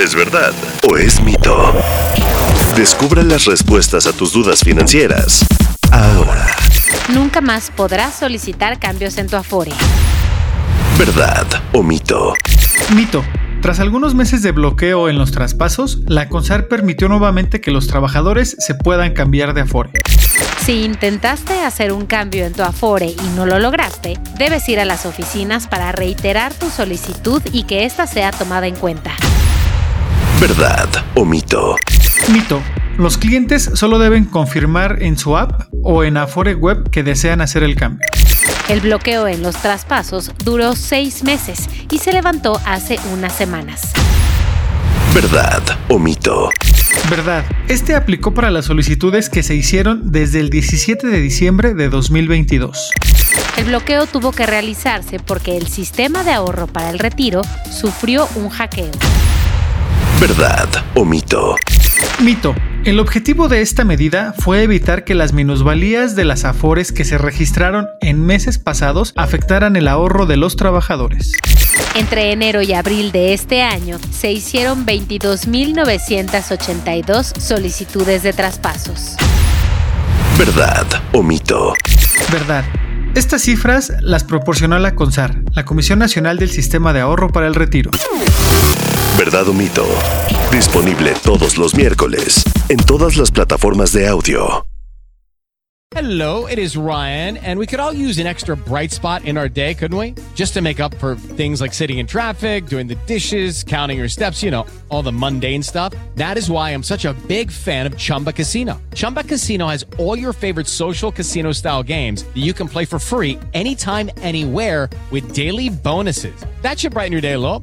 ¿Es verdad o es mito? Descubre las respuestas a tus dudas financieras ahora. Nunca más podrás solicitar cambios en tu Afore. ¿Verdad o mito? Mito. Tras algunos meses de bloqueo en los traspasos, la CONSAR permitió nuevamente que los trabajadores se puedan cambiar de Afore. Si intentaste hacer un cambio en tu Afore y no lo lograste, debes ir a las oficinas para reiterar tu solicitud y que ésta sea tomada en cuenta. ¿Verdad o mito? Mito. Los clientes solo deben confirmar en su app o en Afore Web que desean hacer el cambio. El bloqueo en los traspasos duró seis meses y se levantó hace unas semanas. ¿Verdad o mito? Verdad. Este aplicó para las solicitudes que se hicieron desde el 17 de diciembre de 2022. El bloqueo tuvo que realizarse porque el sistema de ahorro para el retiro sufrió un hackeo. ¿Verdad o mito? Mito. El objetivo de esta medida fue evitar que las minusvalías de las afores que se registraron en meses pasados afectaran el ahorro de los trabajadores. Entre enero y abril de este año se hicieron 22.982 solicitudes de traspasos. ¿Verdad o mito? Verdad. Estas cifras las proporcionó la CONSAR, la Comisión Nacional del Sistema de Ahorro para el Retiro. ¿Verdad o mito? Disponible todos los miércoles en todas las plataformas de audio. Hello, it is Ryan, and we could all use an extra bright spot in our day, couldn't we? Just to make up for things like sitting in traffic, doing the dishes, counting your steps, you know, all the mundane stuff. That is why I'm such a big fan of Chumba Casino. Chumba Casino has all your favorite social casino style games that you can play for free anytime, anywhere with daily bonuses. That should brighten your day a little.